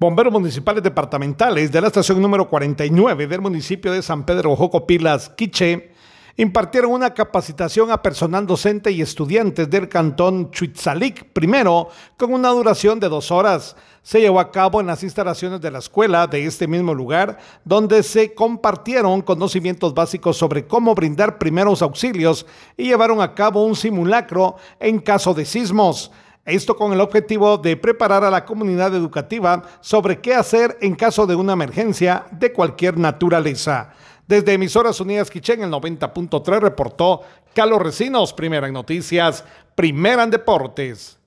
Bomberos municipales departamentales de la estación número 49 del municipio de San Pedro Jocopilas, Quiche, impartieron una capacitación a personal docente y estudiantes del cantón Chuitzalic, primero con una duración de dos horas. Se llevó a cabo en las instalaciones de la escuela de este mismo lugar, donde se compartieron conocimientos básicos sobre cómo brindar primeros auxilios y llevaron a cabo un simulacro en caso de sismos. Esto con el objetivo de preparar a la comunidad educativa sobre qué hacer en caso de una emergencia de cualquier naturaleza. Desde Emisoras Unidas Quichén, el 90.3 reportó Carlos Recinos, primera en noticias, primera en deportes.